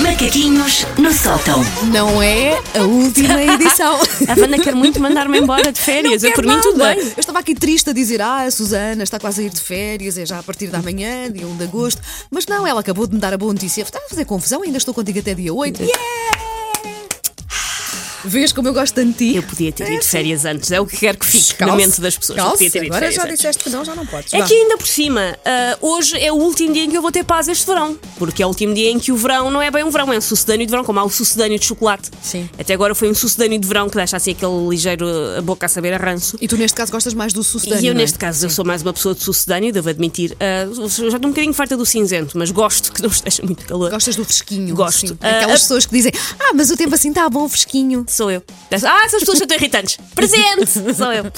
Macaquinhos no sótão. Não é a última edição. A Wanda quer muito mandar-me embora de férias. Não Eu, por mim, tudo bem. Eu estava aqui triste a dizer: Ah, a Susana está quase a ir de férias, é já a partir da manhã, dia 1 de agosto. Mas não, ela acabou de me dar a boa notícia. Está a fazer confusão, ainda estou contigo até dia 8. Yeah! Vês como eu gosto tanto de ti? Eu podia ter ido de férias antes. É o que quero que fique na Calce, mente das pessoas. Calce. podia ter ido Agora já antes. disseste que não, já não podes. É Vá. que ainda por cima, ah, hoje é o último dia em que eu vou ter paz este verão. Porque é o último dia em que o verão não é bem um verão, é um sucedâneo de verão, como há o sucedâneo de chocolate. Sim. Até agora foi um sucedâneo de verão que deixa assim aquele ligeiro a boca a saber a ranço. E tu, neste caso, gostas mais do sucedâneo. E eu, é? neste caso, eu sou mais uma pessoa de sucedâneo, devo admitir. Ah, já estou um bocadinho farta do cinzento, mas gosto que não esteja muito calor. Gostas do fresquinho? Gosto. sim. Aquelas a- pessoas que dizem: Ah, mas o tempo assim está bom, fresquinho. Sou eu. Ah, essas pessoas são tão irritantes. Presente! Sou eu.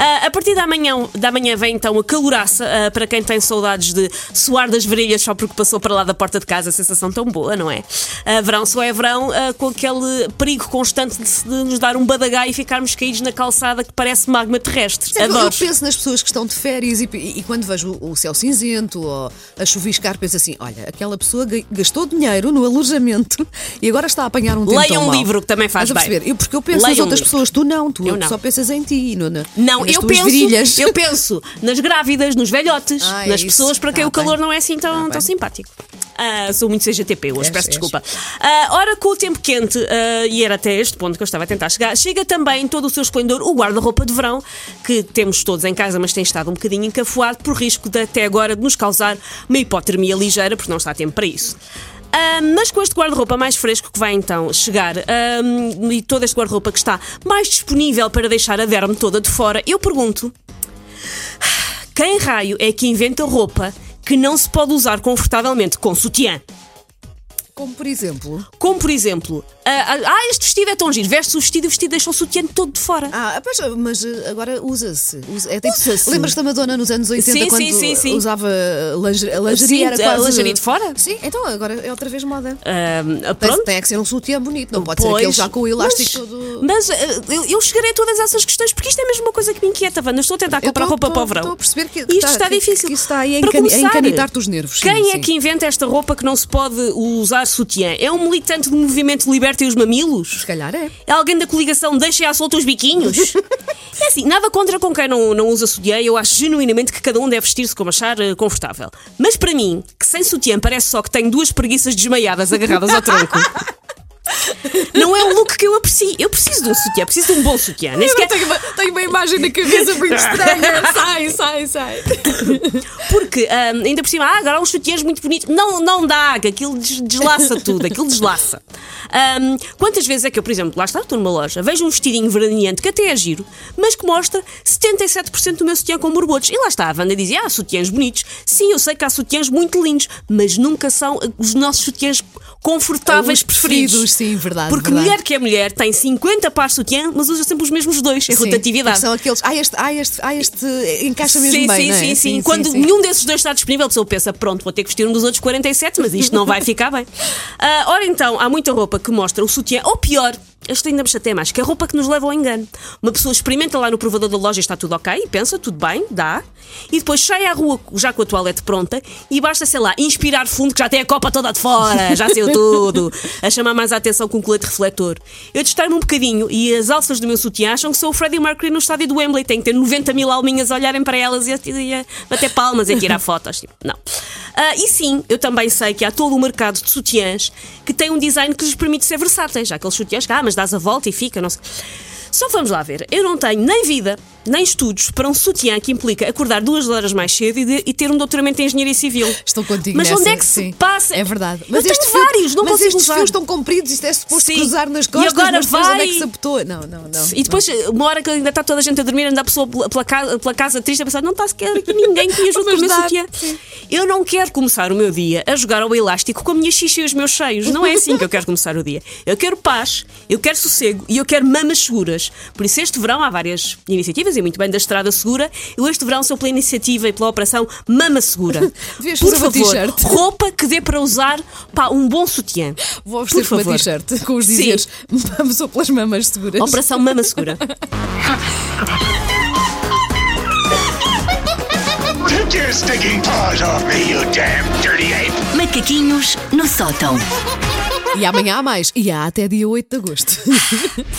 Ah, a partir da manhã, da manhã vem então a caloraça ah, para quem tem saudades de suar das varilhas só porque passou para lá da porta de casa. A sensação tão boa, não é? Ah, verão só é verão com aquele perigo constante de, de nos dar um badagá e ficarmos caídos na calçada que parece magma terrestre. Eu Adoro. penso nas pessoas que estão de férias e, e- e quando vejo o, o céu cinzento ou a chuviscar, penso assim: olha, aquela pessoa ga- gastou dinheiro no alojamento e agora está a apanhar um tempo Leia um mau. livro que também faz bem. Perceber? Eu, porque eu penso Leia nas outras livro. pessoas, tu não, tu Eu não. só pensas em ti. na- Não, nas eu penso, virilhas. eu penso nas grávidas, nos velhotes, Ah, é nas isso. pessoas para quem Tá o calor bem. não é assim tão, Tá tão bem. simpático. Ah, sou muito CGTP hoje, peço desculpa. Ah, ora, com o tempo quente, ah, e era até este ponto que eu estava a tentar chegar, chega também todo o seu esplendor o guarda-roupa de verão, que temos todos em casa, mas tem estado um bocadinho encafuado por risco de até agora de nos causar uma hipotermia ligeira, porque não está tempo para isso. Ah, mas com este guarda-roupa mais fresco que vai então chegar ah, e todo este guarda-roupa que está mais disponível para deixar a derme toda de fora, eu pergunto: quem raio é que inventa roupa que não se pode usar confortavelmente com sutiã? Como por exemplo. Como por exemplo, ah, ah, ah, este vestido é tão giro, veste o vestido e o vestido deixa o sutiã todo de fora. Ah, pois, mas eh, agora usa-se. Usa, é tipo, Usa-se. Lembras-te da Madonna nos anos 80 Sim, quando sim, sim, sim. usava lingerie, a lingerie Sim, era a quase... lingerie de fora? Sim, então agora é outra vez moda. Ah, Tem, pronto. tem que ser um sutiã bonito, não pode ser Pois, aquele já com o elástico mas, todo. Mas ah, eu, eu chegarei a todas essas questões porque isto é mesmo uma coisa que me inquieta, Wanda. Estou a tentar comprar tô- roupa tô- para o verão. tô a perceber que- E que isto tá- está que- difícil. que isso está aí a Para encani- a começar, encanitar-te os nervos, sim, Quem é sim. que inventa esta roupa que não se pode usar sutiã? É um militante do movimento Libertem os Mamilos? Se calhar é. É alguém da coligação Deixem à solta os biquinhos? é assim, nada contra com quem não, não usa sutiã, eu acho genuinamente que cada um deve vestir-se como achar eh, confortável. Mas para mim, que sem sutiã parece só que tenho duas preguiças desmaiadas agarradas ao tronco. Não é um look que eu aprecio. Eu preciso de um sutiã, preciso de um bom sutiã. Nem sequer... tenho, uma, tenho uma imagem na cabeça muito estranha. sai, sai, sai. Porque ahm, ainda por cima, ah, agora há uns sutiãs muito bonitos. Não, não dá, que aquilo des- deslaça tudo, aquilo deslaça. Ahm, quantas vezes é que eu, por exemplo, lá está, estou numa loja, vejo um vestidinho veraneante que até é giro, mas que mostra 77% do meu sutiã com borbotos. E lá está, a Wanda dizia, ah, sutiãs bonitos. Sim, eu sei que há sutiãs muito lindos, mas nunca são os nossos sutiãs confortáveis Os preferidos. preferidos, sim, verdade, Porque verdade. mulher que é mulher tem 50 pares de sutiã, mas usa sempre os mesmos dois. É Sim, rotatividade. São aqueles. Ah, este, ah, este, ah, este encaixa mesmo sim, bem. sim, é? sim, sim, Quando nenhum desses dois está disponível, a pessoa pensa, pronto, vou ter que vestir um dos outros 47, mas isto não vai ficar bem. Ah, ora então, há muita roupa que mostra o sutiã, ou pior, este ainda me chateia mais, que é a roupa que nos leva ao engano. Uma pessoa experimenta lá no provador da loja e está tudo ok, e pensa, tudo bem, dá, e depois sai à rua já com a toalete pronta e basta, sei lá, inspirar fundo que já tem a copa toda de fora, já saiu tudo, a chamar mais a atenção com um colete refletor. Eu destaco-me um bocadinho e as alças do meu sutiã acham que sou o Freddie Mercury no estádio do Wembley, tem que ter 90 mil alminhas a olharem para elas e a, e a bater palmas e a tirar fotos. Tipo, não. Ah, e sim, eu também sei que há todo um mercado de sutiãs que tem um design que lhes permite ser versáteis. Já aqueles sutiãs que, ah, mas dás a volta e fica, não sei. Só vamos lá ver. Eu não tenho nem vida, nem estudos para um sutiã que implica acordar duas horas mais cedo e, de- e ter um doutoramento em engenharia civil. Estou contigo Mas nessa, onde é que sim. se passa? É verdade. Mas eu tenho fio- vários, não mas consigo estes usar. fios estão compridos, isto é suposto Sim. cruzar nas E costas, agora mas depois onde é vai- que se apetou? Não, não, não. E depois, uma hora que ainda está toda a gente a dormir, anda a pessoa pela, pela casa, pela casa triste a pensar: não está sequer aqui ninguém que me ajude com o meu sutiã. Eu não quero começar o meu dia a jogar ao elástico com a minha xixa e os meus cheios. Não é assim que eu quero começar o dia. Eu quero paz, eu quero sossego e eu quero mamas seguras. Por isso, este verão há várias iniciativas e muito bem da Estrada Segura. Eu, este verão, sou pela iniciativa e pela operação Mama Segura. Por favor, roupa que dê para usar pá, um bom sutiã. Vou oferecer uma t-shirt com os Sim. dizeres vamos ou pelas mamas seguras. Operação Mama Segura. your stinking paws off me, you damn dirty ape! Macaquinhos no sótão. E amanhã há mais. E há até dia 8 de agosto.